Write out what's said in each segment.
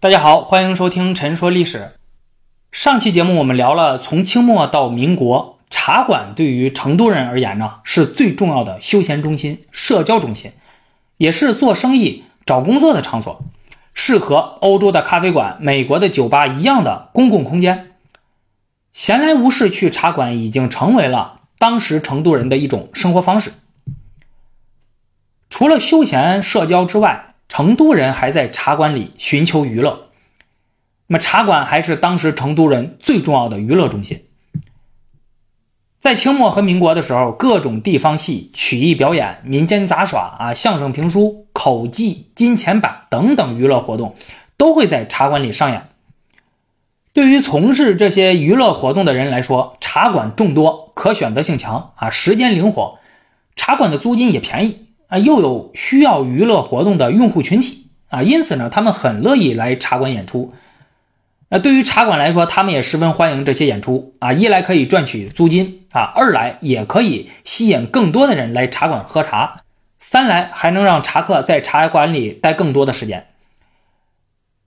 大家好，欢迎收听《陈说历史》。上期节目我们聊了从清末到民国，茶馆对于成都人而言呢，是最重要的休闲中心、社交中心，也是做生意、找工作的场所，是和欧洲的咖啡馆、美国的酒吧一样的公共空间。闲来无事去茶馆，已经成为了当时成都人的一种生活方式。除了休闲社交之外，成都人还在茶馆里寻求娱乐，那么茶馆还是当时成都人最重要的娱乐中心。在清末和民国的时候，各种地方戏、曲艺表演、民间杂耍啊、相声评书、口技、金钱板等等娱乐活动，都会在茶馆里上演。对于从事这些娱乐活动的人来说，茶馆众多，可选择性强啊，时间灵活，茶馆的租金也便宜。啊，又有需要娱乐活动的用户群体啊，因此呢，他们很乐意来茶馆演出。那对于茶馆来说，他们也十分欢迎这些演出啊，一来可以赚取租金啊，二来也可以吸引更多的人来茶馆喝茶，三来还能让茶客在茶馆里待更多的时间。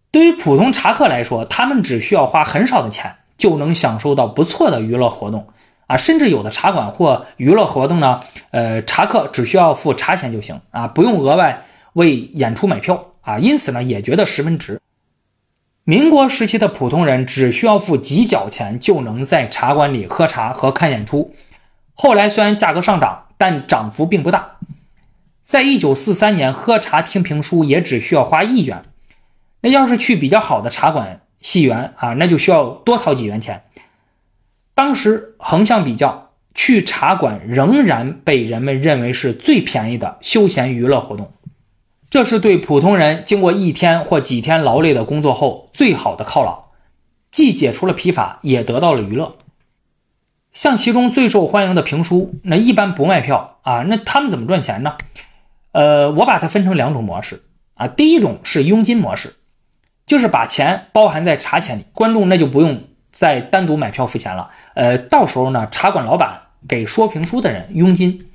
对于普通茶客来说，他们只需要花很少的钱，就能享受到不错的娱乐活动。啊，甚至有的茶馆或娱乐活动呢，呃，茶客只需要付茶钱就行啊，不用额外为演出买票啊，因此呢，也觉得十分值。民国时期的普通人只需要付几角钱就能在茶馆里喝茶和看演出。后来虽然价格上涨，但涨幅并不大。在一九四三年，喝茶听评书也只需要花一元。那要是去比较好的茶馆戏园啊，那就需要多掏几元钱。当时横向比较，去茶馆仍然被人们认为是最便宜的休闲娱乐活动。这是对普通人经过一天或几天劳累的工作后最好的犒劳，既解除了疲乏，也得到了娱乐。像其中最受欢迎的评书，那一般不卖票啊，那他们怎么赚钱呢？呃，我把它分成两种模式啊。第一种是佣金模式，就是把钱包含在茶钱里，观众那就不用。再单独买票付钱了，呃，到时候呢，茶馆老板给说评书的人佣金。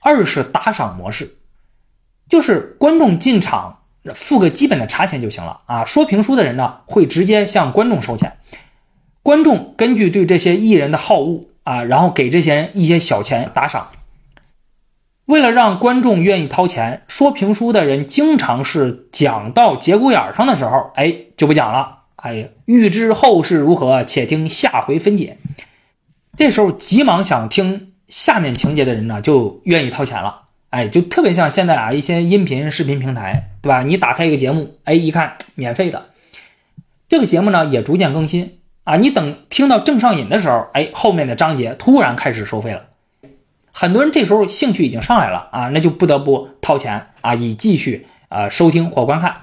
二是打赏模式，就是观众进场付个基本的茶钱就行了啊。说评书的人呢，会直接向观众收钱，观众根据对这些艺人的好恶啊，然后给这些人一些小钱打赏。为了让观众愿意掏钱，说评书的人经常是讲到节骨眼上的时候，哎，就不讲了。哎呀，欲知后事如何，且听下回分解。这时候急忙想听下面情节的人呢，就愿意掏钱了。哎，就特别像现在啊，一些音频视频平台，对吧？你打开一个节目，哎，一看免费的，这个节目呢也逐渐更新啊。你等听到正上瘾的时候，哎，后面的章节突然开始收费了。很多人这时候兴趣已经上来了啊，那就不得不掏钱啊，以继续啊收听或观看。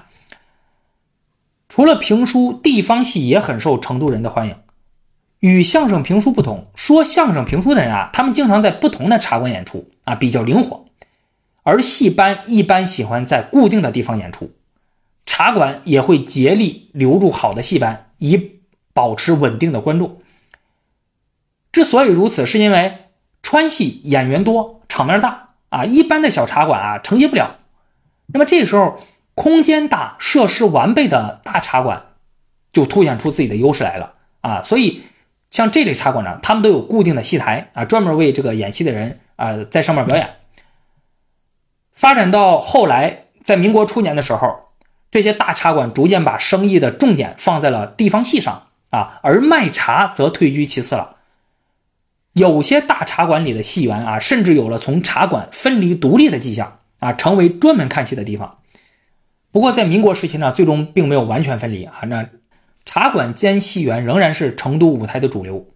除了评书，地方戏也很受成都人的欢迎。与相声评书不同，说相声评书的人啊，他们经常在不同的茶馆演出啊，比较灵活。而戏班一般喜欢在固定的地方演出，茶馆也会竭力留住好的戏班，以保持稳定的观众。之所以如此，是因为川戏演员多，场面大啊，一般的小茶馆啊承接不了。那么这时候。空间大、设施完备的大茶馆，就凸显出自己的优势来了啊！所以，像这类茶馆呢，他们都有固定的戏台啊，专门为这个演戏的人啊在上面表演。发展到后来，在民国初年的时候，这些大茶馆逐渐把生意的重点放在了地方戏上啊，而卖茶则退居其次了。有些大茶馆里的戏园啊，甚至有了从茶馆分离独立的迹象啊，成为专门看戏的地方。不过，在民国时期呢，最终并没有完全分离啊。那茶馆兼戏园仍然是成都舞台的主流。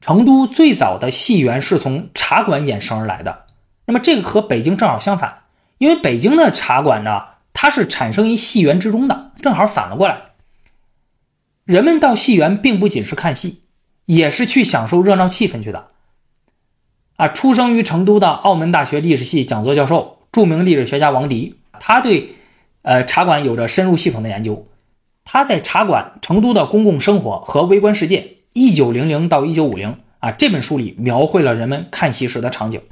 成都最早的戏园是从茶馆衍生而来的。那么，这个和北京正好相反，因为北京的茶馆呢，它是产生于戏园之中的，正好反了过来。人们到戏园并不仅是看戏，也是去享受热闹气氛去的。啊，出生于成都的澳门大学历史系讲座教授、著名历史学家王迪，他对。呃，茶馆有着深入系统的研究。他在《茶馆：成都的公共生活和微观世界》（一九零零到一九五零）啊这本书里描绘了人们看戏时的场景。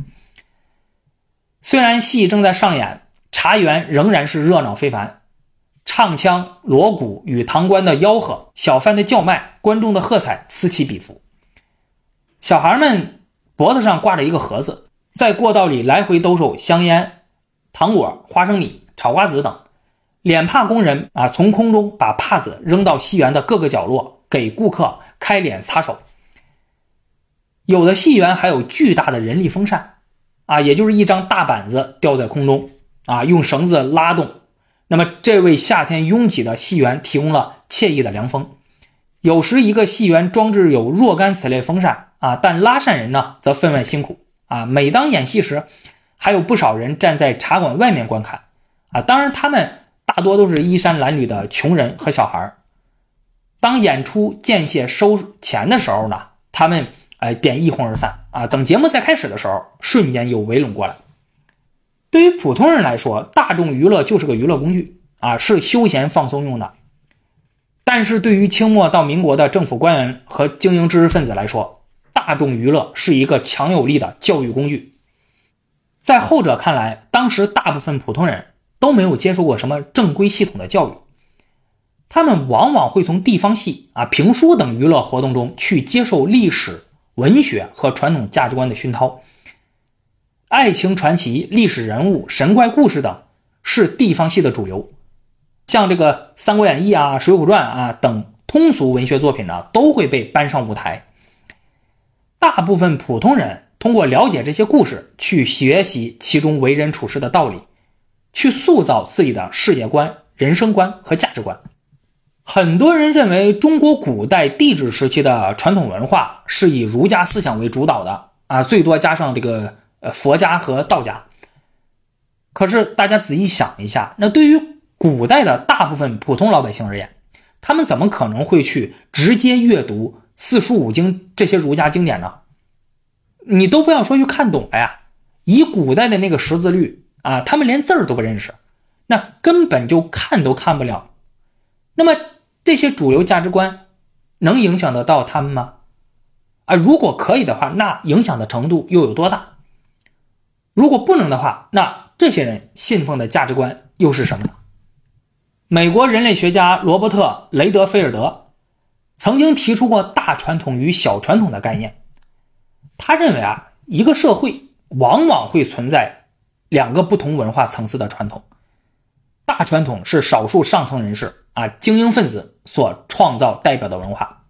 虽然戏正在上演，茶园仍然是热闹非凡。唱腔、锣鼓与堂倌的吆喝、小贩的叫卖、观众的喝彩此起彼伏。小孩们脖子上挂着一个盒子，在过道里来回兜售香烟、糖果、花生米、炒瓜子等。脸帕工人啊，从空中把帕子扔到戏园的各个角落，给顾客开脸擦手。有的戏园还有巨大的人力风扇，啊，也就是一张大板子吊在空中，啊，用绳子拉动。那么，这为夏天拥挤的戏园提供了惬意的凉风。有时，一个戏园装置有若干此类风扇，啊，但拉扇人呢，则分外辛苦。啊，每当演戏时，还有不少人站在茶馆外面观看。啊，当然，他们大多都是衣衫褴褛的穷人和小孩当演出间歇收钱的时候呢，他们。哎，便一哄而散啊！等节目再开始的时候，瞬间又围拢过来。对于普通人来说，大众娱乐就是个娱乐工具啊，是休闲放松用的。但是对于清末到民国的政府官员和精英知识分子来说，大众娱乐是一个强有力的教育工具。在后者看来，当时大部分普通人都没有接受过什么正规系统的教育，他们往往会从地方戏啊、评书等娱乐活动中去接受历史。文学和传统价值观的熏陶，爱情传奇、历史人物、神怪故事等是地方戏的主流。像这个《三国演义》啊、《水浒传》啊等通俗文学作品呢，都会被搬上舞台。大部分普通人通过了解这些故事，去学习其中为人处事的道理，去塑造自己的世界观、人生观和价值观。很多人认为中国古代帝制时期的传统文化是以儒家思想为主导的啊，最多加上这个呃佛家和道家。可是大家仔细想一下，那对于古代的大部分普通老百姓而言，他们怎么可能会去直接阅读四书五经这些儒家经典呢？你都不要说去看懂了呀，以古代的那个识字率啊，他们连字儿都不认识，那根本就看都看不了。那么。这些主流价值观能影响得到他们吗？啊，如果可以的话，那影响的程度又有多大？如果不能的话，那这些人信奉的价值观又是什么呢？美国人类学家罗伯特·雷德菲尔德曾经提出过“大传统与小传统”的概念。他认为啊，一个社会往往会存在两个不同文化层次的传统。大传统是少数上层人士啊精英分子所创造代表的文化，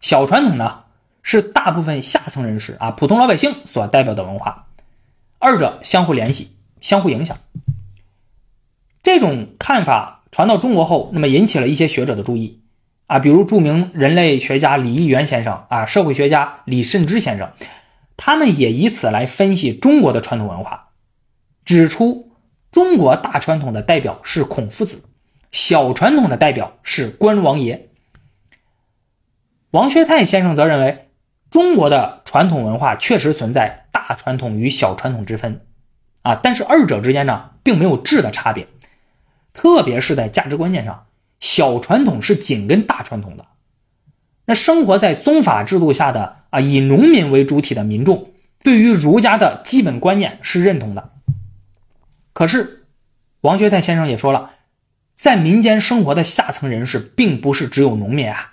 小传统呢是大部分下层人士啊普通老百姓所代表的文化，二者相互联系、相互影响。这种看法传到中国后，那么引起了一些学者的注意啊，比如著名人类学家李义元先生啊，社会学家李慎之先生，他们也以此来分析中国的传统文化，指出。中国大传统的代表是孔夫子，小传统的代表是关王爷。王学泰先生则认为，中国的传统文化确实存在大传统与小传统之分，啊，但是二者之间呢，并没有质的差别，特别是在价值观念上，小传统是紧跟大传统的。那生活在宗法制度下的啊，以农民为主体的民众，对于儒家的基本观念是认同的。可是，王学泰先生也说了，在民间生活的下层人士，并不是只有农民啊，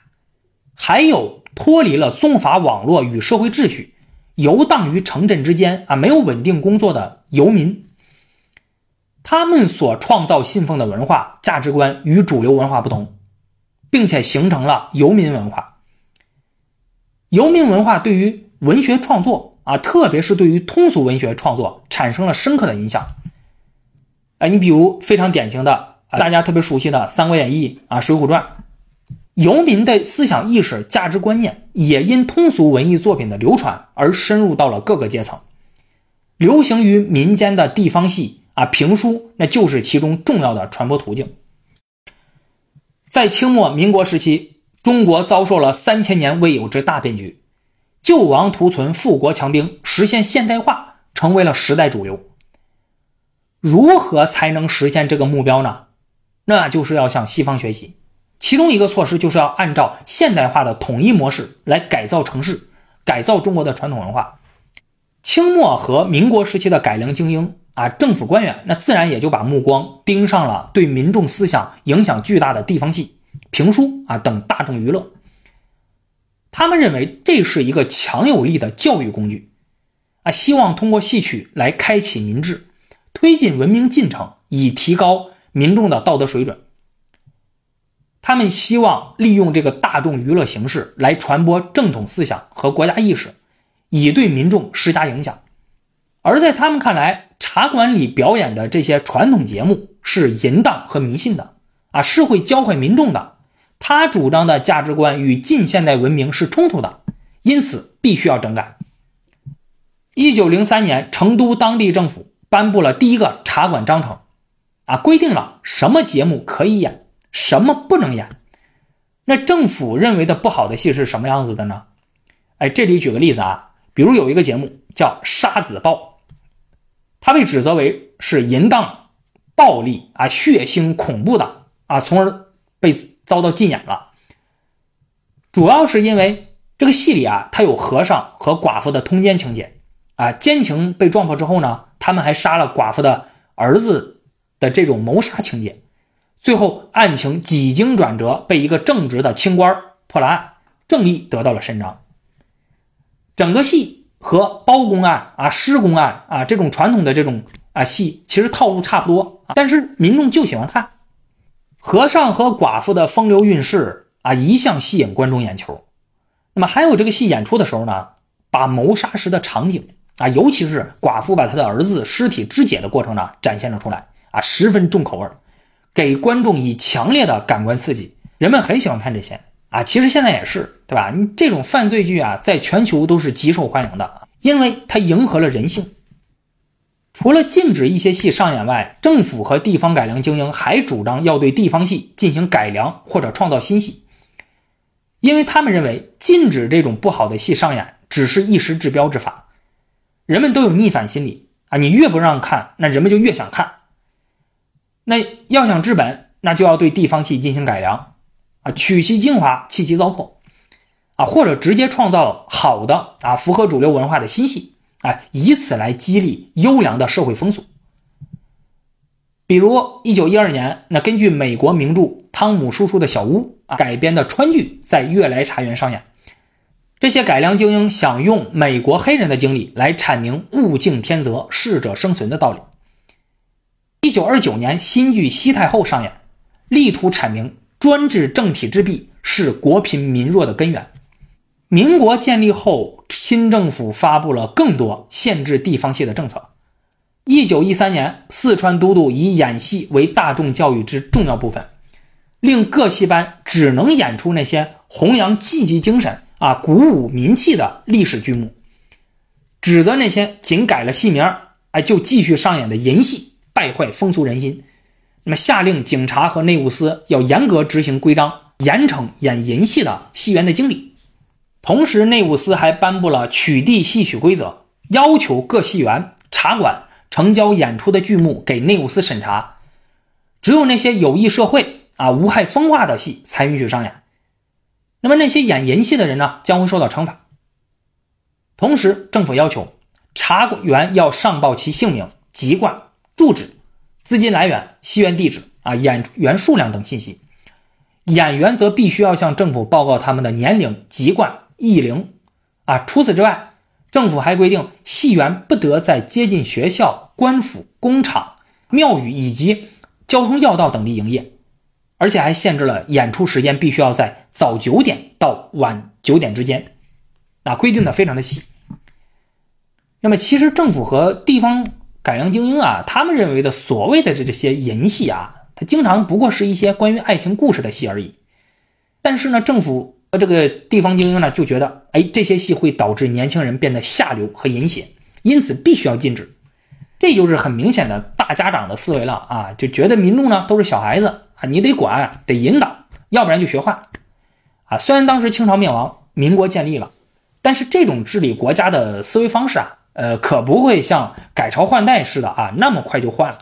还有脱离了宗法网络与社会秩序，游荡于城镇之间啊，没有稳定工作的游民。他们所创造信奉的文化价值观与主流文化不同，并且形成了游民文化。游民文化对于文学创作啊，特别是对于通俗文学创作，产生了深刻的影响。哎，你比如非常典型的，大家特别熟悉的《三国演义》啊，《水浒传》，游民的思想意识、价值观念也因通俗文艺作品的流传而深入到了各个阶层。流行于民间的地方戏啊、评书，那就是其中重要的传播途径。在清末民国时期，中国遭受了三千年未有之大变局，救亡图存、富国强兵、实现现代化，成为了时代主流。如何才能实现这个目标呢？那就是要向西方学习。其中一个措施就是要按照现代化的统一模式来改造城市，改造中国的传统文化。清末和民国时期的改良精英啊，政府官员那自然也就把目光盯上了对民众思想影响巨大的地方戏、评书啊等大众娱乐。他们认为这是一个强有力的教育工具，啊，希望通过戏曲来开启民智，推进文明进程，以提高民众的道德水准。他们希望利用这个大众娱乐形式来传播正统思想和国家意识，以对民众施加影响。而在他们看来，茶馆里表演的这些传统节目是淫荡和迷信的，啊，是会教坏民众的。他主张的价值观与近现代文明是冲突的，因此必须要整改。一九零三年，成都当地政府颁布了第一个茶馆章程，啊，规定了什么节目可以演，什么不能演。那政府认为的不好的戏是什么样子的呢？哎，这里举个例子啊，比如有一个节目叫《杀子报》。他被指责为是淫荡、暴力啊、血腥、恐怖的啊，从而被遭到禁演了。主要是因为这个戏里啊，他有和尚和寡妇的通奸情节啊，奸情被撞破之后呢，他们还杀了寡妇的儿子的这种谋杀情节，最后案情几经转折，被一个正直的清官破了案，正义得到了伸张。整个戏。和包公案啊、施公案啊这种传统的这种啊戏，其实套路差不多，但是民众就喜欢看和尚和寡妇的风流韵事啊，一向吸引观众眼球。那么还有这个戏演出的时候呢，把谋杀时的场景啊，尤其是寡妇把她的儿子尸体肢解的过程呢，展现了出来啊，十分重口味，给观众以强烈的感官刺激，人们很喜欢看这些。啊，其实现在也是，对吧？你这种犯罪剧啊，在全球都是极受欢迎的，因为它迎合了人性。除了禁止一些戏上演外，政府和地方改良精英还主张要对地方戏进行改良或者创造新戏，因为他们认为禁止这种不好的戏上演只是一时治标之法。人们都有逆反心理啊，你越不让看，那人们就越想看。那要想治本，那就要对地方戏进行改良。啊，取其精华，弃其糟粕，啊，或者直接创造好的啊，符合主流文化的新戏，哎，以此来激励优良的社会风俗。比如一九一二年，那根据美国名著《汤姆叔叔的小屋》改编的川剧在悦来茶园上演，这些改良精英想用美国黑人的经历来阐明物竞天择、适者生存的道理。一九二九年，新剧《西太后》上演，力图阐明。专制政体之弊是国贫民弱的根源。民国建立后，新政府发布了更多限制地方戏的政策。一九一三年，四川都督以演戏为大众教育之重要部分，令各戏班只能演出那些弘扬积极精神、啊鼓舞民气的历史剧目，指责那些仅改了戏名哎就继续上演的淫戏，败坏风俗人心。那么，下令警察和内务司要严格执行规章，严惩演淫戏的戏园的经理。同时，内务司还颁布了取缔戏曲规则，要求各戏园、茶馆成交演出的剧目给内务司审查，只有那些有益社会、啊无害风化的戏才允许上演。那么，那些演淫戏的人呢，将会受到惩罚。同时，政府要求茶园要上报其姓名、籍贯、住址。资金来源、戏院地址啊、演员数量等信息，演员则必须要向政府报告他们的年龄、籍贯、艺龄啊。除此之外，政府还规定，戏园不得在接近学校、官府、工厂、庙宇以及交通要道等地营业，而且还限制了演出时间必须要在早九点到晚九点之间，啊，规定的非常的细。那么，其实政府和地方。改良精英啊，他们认为的所谓的这这些淫戏啊，它经常不过是一些关于爱情故事的戏而已。但是呢，政府和这个地方精英呢就觉得，哎，这些戏会导致年轻人变得下流和淫邪，因此必须要禁止。这就是很明显的大家长的思维了啊，就觉得民众呢都是小孩子你得管，得引导，要不然就学坏。啊，虽然当时清朝灭亡，民国建立了，但是这种治理国家的思维方式啊。呃，可不会像改朝换代似的啊，那么快就换了。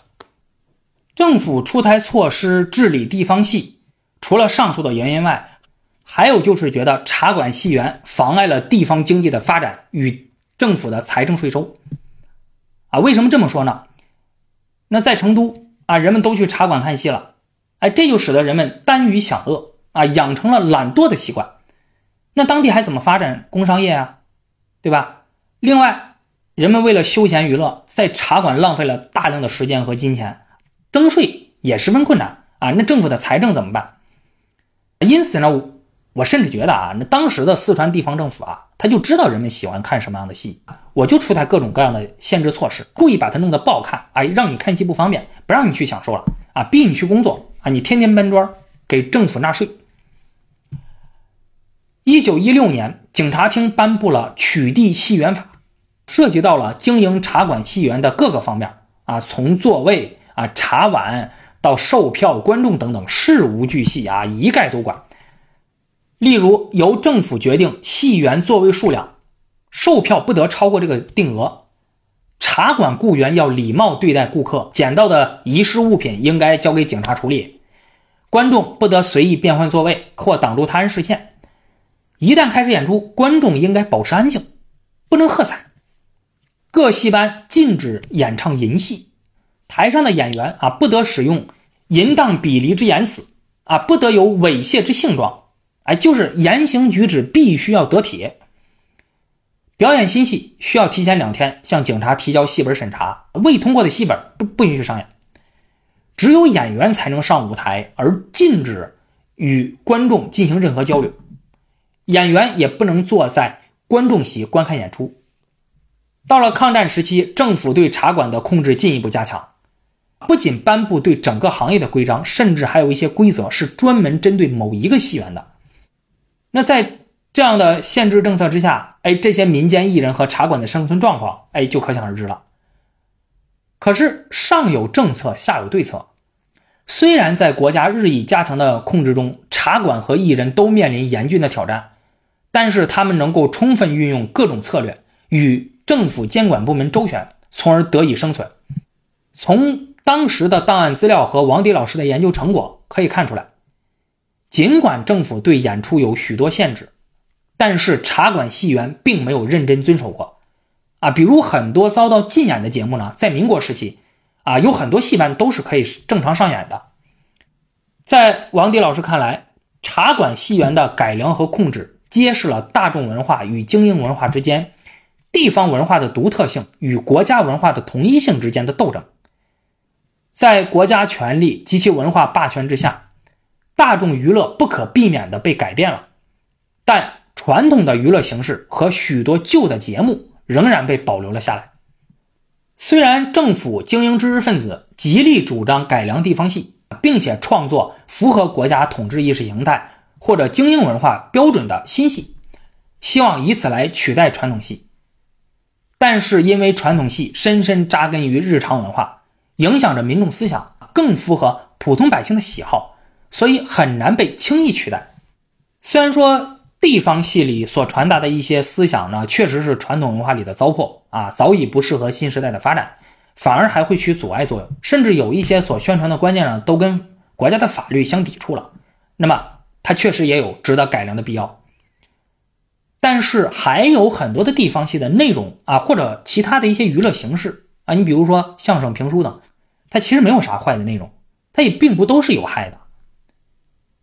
政府出台措施治理地方戏，除了上述的原因外，还有就是觉得茶馆戏园妨碍了地方经济的发展与政府的财政税收。啊，为什么这么说呢？那在成都啊，人们都去茶馆看戏了，哎，这就使得人们耽于享乐啊，养成了懒惰的习惯。那当地还怎么发展工商业啊？对吧？另外，人们为了休闲娱乐，在茶馆浪费了大量的时间和金钱，征税也十分困难啊。那政府的财政怎么办？因此呢，我甚至觉得啊，那当时的四川地方政府啊，他就知道人们喜欢看什么样的戏，我就出台各种各样的限制措施，故意把它弄得不好看，哎，让你看戏不方便，不让你去享受了啊，逼你去工作啊，你天天搬砖给政府纳税。一九一六年，警察厅颁布了取缔戏园法，涉及到了经营茶馆、戏园的各个方面啊，从座位啊、茶碗。到售票、观众等等事无巨细啊，一概都管。例如，由政府决定戏园座位数量，售票不得超过这个定额。茶馆雇员要礼貌对待顾客，捡到的遗失物品应该交给警察处理。观众不得随意变换座位或挡住他人视线。一旦开始演出，观众应该保持安静，不能喝彩。各戏班禁止演唱淫戏。台上的演员啊，不得使用淫荡鄙离之言辞啊，不得有猥亵之性状，哎，就是言行举止必须要得体。表演新戏需要提前两天向警察提交戏本审查，未通过的戏本不不允许上演。只有演员才能上舞台，而禁止与观众进行任何交流。演员也不能坐在观众席观看演出。到了抗战时期，政府对茶馆的控制进一步加强。不仅颁布对整个行业的规章，甚至还有一些规则是专门针对某一个戏园的。那在这样的限制政策之下，哎，这些民间艺人和茶馆的生存状况，哎，就可想而知了。可是上有政策，下有对策。虽然在国家日益加强的控制中，茶馆和艺人都面临严峻的挑战，但是他们能够充分运用各种策略，与政府监管部门周旋，从而得以生存。从当时的档案资料和王迪老师的研究成果可以看出来，尽管政府对演出有许多限制，但是茶馆戏园并没有认真遵守过。啊，比如很多遭到禁演的节目呢，在民国时期，啊，有很多戏班都是可以正常上演的。在王迪老师看来，茶馆戏园的改良和控制，揭示了大众文化与精英文化之间、地方文化的独特性与国家文化的统一性之间的斗争。在国家权力及其文化霸权之下，大众娱乐不可避免地被改变了，但传统的娱乐形式和许多旧的节目仍然被保留了下来。虽然政府精英知识分子极力主张改良地方戏，并且创作符合国家统治意识形态或者精英文化标准的新戏，希望以此来取代传统戏，但是因为传统戏深深扎根于日常文化。影响着民众思想，更符合普通百姓的喜好，所以很难被轻易取代。虽然说地方戏里所传达的一些思想呢，确实是传统文化里的糟粕啊，早已不适合新时代的发展，反而还会起阻碍作用，甚至有一些所宣传的观念呢，都跟国家的法律相抵触了。那么，它确实也有值得改良的必要。但是，还有很多的地方戏的内容啊，或者其他的一些娱乐形式啊，你比如说相声、评书等。它其实没有啥坏的内容，它也并不都是有害的。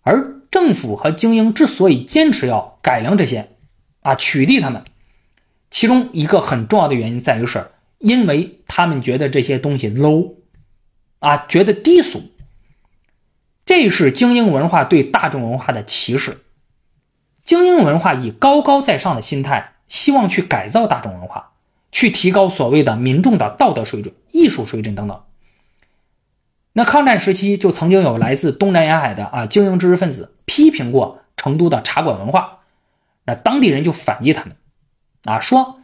而政府和精英之所以坚持要改良这些，啊，取缔他们，其中一个很重要的原因在于，是因为他们觉得这些东西 low，啊，觉得低俗。这是精英文化对大众文化的歧视。精英文化以高高在上的心态，希望去改造大众文化，去提高所谓的民众的道德水准、艺术水准等等。那抗战时期就曾经有来自东南沿海的啊精英知识分子批评过成都的茶馆文化，那当地人就反击他们，啊说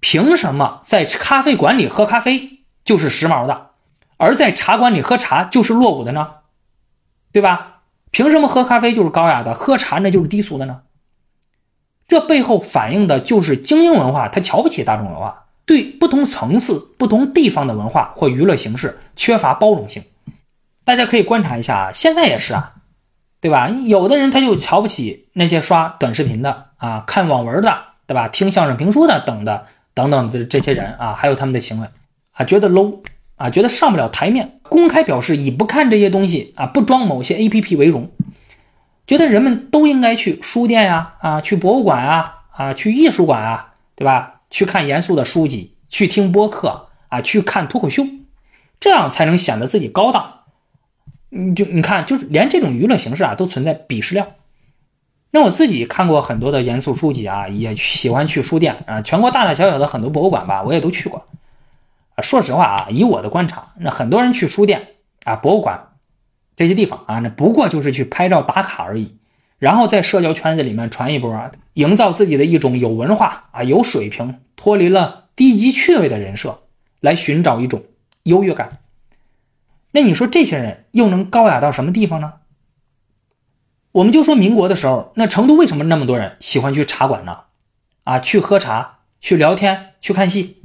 凭什么在咖啡馆里喝咖啡就是时髦的，而在茶馆里喝茶就是落伍的呢？对吧？凭什么喝咖啡就是高雅的，喝茶那就是低俗的呢？这背后反映的就是精英文化，他瞧不起大众文化，对不同层次、不同地方的文化或娱乐形式缺乏包容性。大家可以观察一下啊，现在也是啊，对吧？有的人他就瞧不起那些刷短视频的啊、看网文的，对吧？听相声评书的等的等等的这些人啊，还有他们的行为啊，觉得 low 啊，觉得上不了台面，公开表示以不看这些东西啊，不装某些 A P P 为荣，觉得人们都应该去书店呀，啊，去博物馆啊，啊，去艺术馆啊，对吧？去看严肃的书籍，去听播客啊，去看脱口秀，这样才能显得自己高档。你就你看，就是连这种娱乐形式啊，都存在鄙视链。那我自己看过很多的严肃书籍啊，也喜欢去书店啊，全国大大小小的很多博物馆吧，我也都去过。说实话啊，以我的观察，那很多人去书店啊、博物馆这些地方啊，那不过就是去拍照打卡而已，然后在社交圈子里面传一波，营造自己的一种有文化啊、有水平、脱离了低级趣味的人设，来寻找一种优越感。那你说这些人又能高雅到什么地方呢？我们就说民国的时候，那成都为什么那么多人喜欢去茶馆呢？啊，去喝茶、去聊天、去看戏。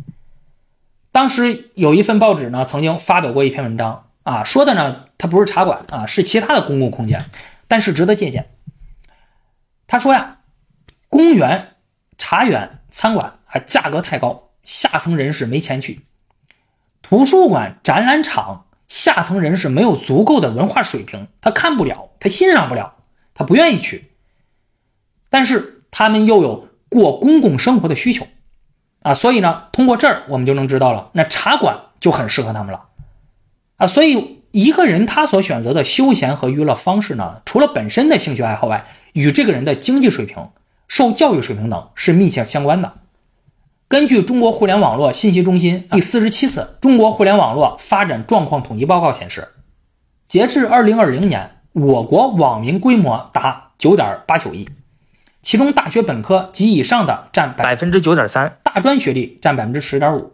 当时有一份报纸呢，曾经发表过一篇文章啊，说的呢，它不是茶馆啊，是其他的公共空间，但是值得借鉴。他说呀，公园、茶园、餐馆啊，价格太高，下层人士没钱去；图书馆、展览场，下层人士没有足够的文化水平，他看不了，他欣赏不了，他不愿意去。但是他们又有过公共生活的需求。啊，所以呢，通过这儿我们就能知道了，那茶馆就很适合他们了，啊，所以一个人他所选择的休闲和娱乐方式呢，除了本身的兴趣爱好外，与这个人的经济水平、受教育水平等是密切相关的。根据中国互联网络信息中心第四十七次中国互联网络发展状况统计报告显示，截至二零二零年，我国网民规模达九点八九亿。其中，大学本科及以上的占百分之九点三，大专学历占百分之十点五，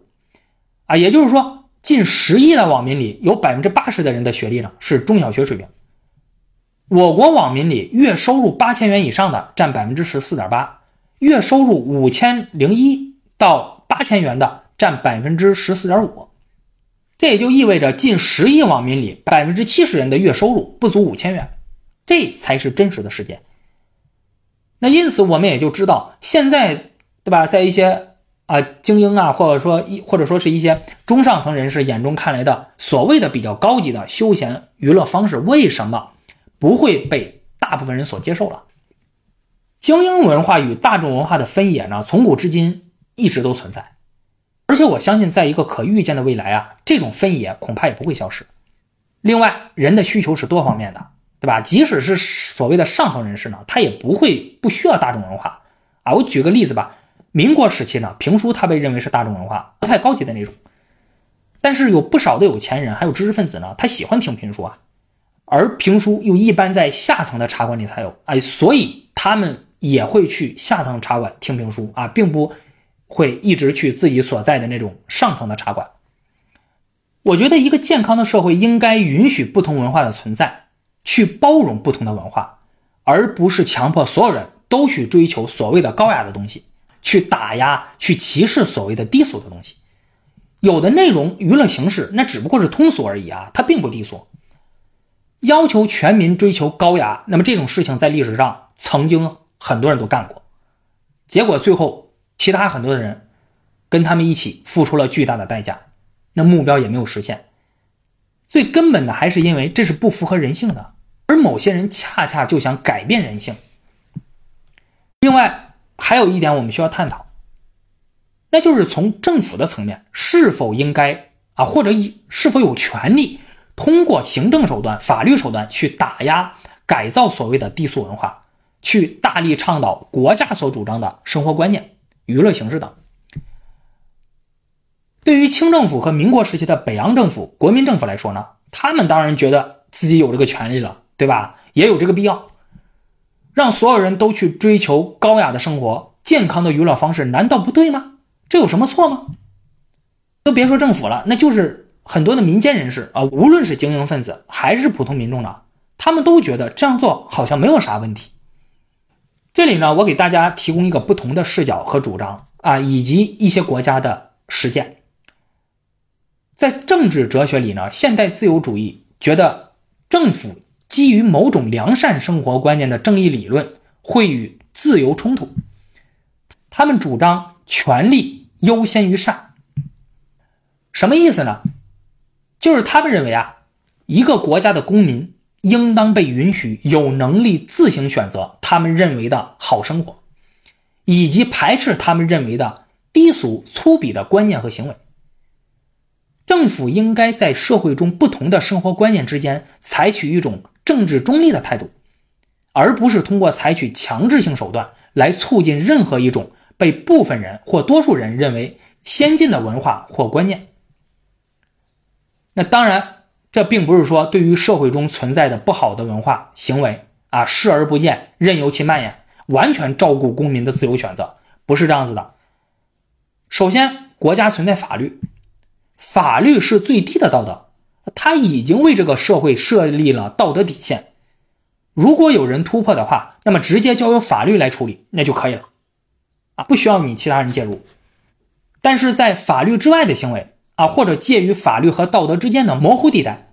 啊，也就是说，近十亿的网民里有百分之八十的人的学历呢是中小学水平。我国网民里，月收入八千元以上的占百分之十四点八，月收入五千零一到八千元的占百分之十四点五。这也就意味着，近十亿网民里，百分之七十人的月收入不足五千元，这才是真实的事件。那因此，我们也就知道，现在，对吧？在一些啊精英啊，或者说一或者说是一些中上层人士眼中看来的所谓的比较高级的休闲娱乐方式，为什么不会被大部分人所接受了？精英文化与大众文化的分野呢，从古至今一直都存在，而且我相信，在一个可预见的未来啊，这种分野恐怕也不会消失。另外，人的需求是多方面的。对吧？即使是所谓的上层人士呢，他也不会不需要大众文化啊。我举个例子吧，民国时期呢，评书它被认为是大众文化，不太高级的那种。但是有不少的有钱人还有知识分子呢，他喜欢听评书啊。而评书又一般在下层的茶馆里才有，哎，所以他们也会去下层茶馆听评书啊，并不会一直去自己所在的那种上层的茶馆。我觉得一个健康的社会应该允许不同文化的存在。去包容不同的文化，而不是强迫所有人都去追求所谓的高雅的东西，去打压、去歧视所谓的低俗的东西。有的内容娱乐形式那只不过是通俗而已啊，它并不低俗。要求全民追求高雅，那么这种事情在历史上曾经很多人都干过，结果最后其他很多的人跟他们一起付出了巨大的代价，那目标也没有实现。最根本的还是因为这是不符合人性的，而某些人恰恰就想改变人性。另外，还有一点我们需要探讨，那就是从政府的层面，是否应该啊，或者是否有权利通过行政手段、法律手段去打压、改造所谓的低俗文化，去大力倡导国家所主张的生活观念、娱乐形式等。对于清政府和民国时期的北洋政府、国民政府来说呢，他们当然觉得自己有这个权利了，对吧？也有这个必要，让所有人都去追求高雅的生活、健康的娱乐方式，难道不对吗？这有什么错吗？都别说政府了，那就是很多的民间人士啊，无论是精英分子还是普通民众呢，他们都觉得这样做好像没有啥问题。这里呢，我给大家提供一个不同的视角和主张啊，以及一些国家的实践。在政治哲学里呢，现代自由主义觉得政府基于某种良善生活观念的正义理论会与自由冲突。他们主张权力优先于善，什么意思呢？就是他们认为啊，一个国家的公民应当被允许有能力自行选择他们认为的好生活，以及排斥他们认为的低俗粗鄙的观念和行为。政府应该在社会中不同的生活观念之间采取一种政治中立的态度，而不是通过采取强制性手段来促进任何一种被部分人或多数人认为先进的文化或观念。那当然，这并不是说对于社会中存在的不好的文化行为啊视而不见，任由其蔓延，完全照顾公民的自由选择，不是这样子的。首先，国家存在法律。法律是最低的道德，他已经为这个社会设立了道德底线。如果有人突破的话，那么直接交由法律来处理，那就可以了，啊，不需要你其他人介入。但是在法律之外的行为啊，或者介于法律和道德之间的模糊地带，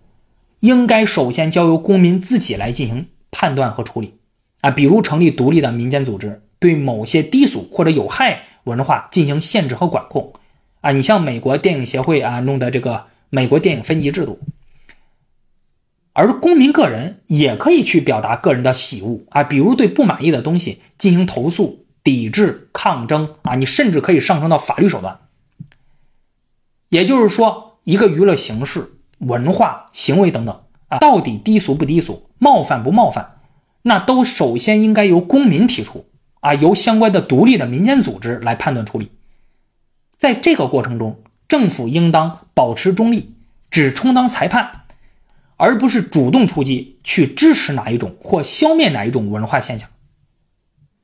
应该首先交由公民自己来进行判断和处理。啊，比如成立独立的民间组织，对某些低俗或者有害文化进行限制和管控。啊，你像美国电影协会啊弄的这个美国电影分级制度，而公民个人也可以去表达个人的喜恶啊，比如对不满意的东西进行投诉、抵制、抗争啊，你甚至可以上升到法律手段。也就是说，一个娱乐形式、文化、行为等等啊，到底低俗不低俗、冒犯不冒犯，那都首先应该由公民提出啊，由相关的独立的民间组织来判断处理。在这个过程中，政府应当保持中立，只充当裁判，而不是主动出击去支持哪一种或消灭哪一种文化现象。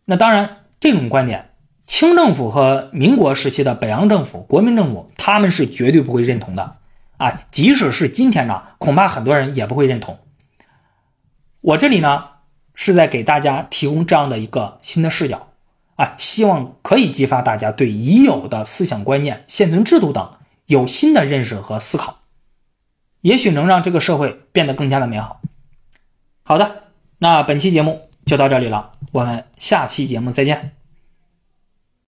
那当然，这种观点，清政府和民国时期的北洋政府、国民政府他们是绝对不会认同的啊！即使是今天呢，恐怕很多人也不会认同。我这里呢，是在给大家提供这样的一个新的视角。啊，希望可以激发大家对已有的思想观念、现存制度等有新的认识和思考，也许能让这个社会变得更加的美好。好的，那本期节目就到这里了，我们下期节目再见。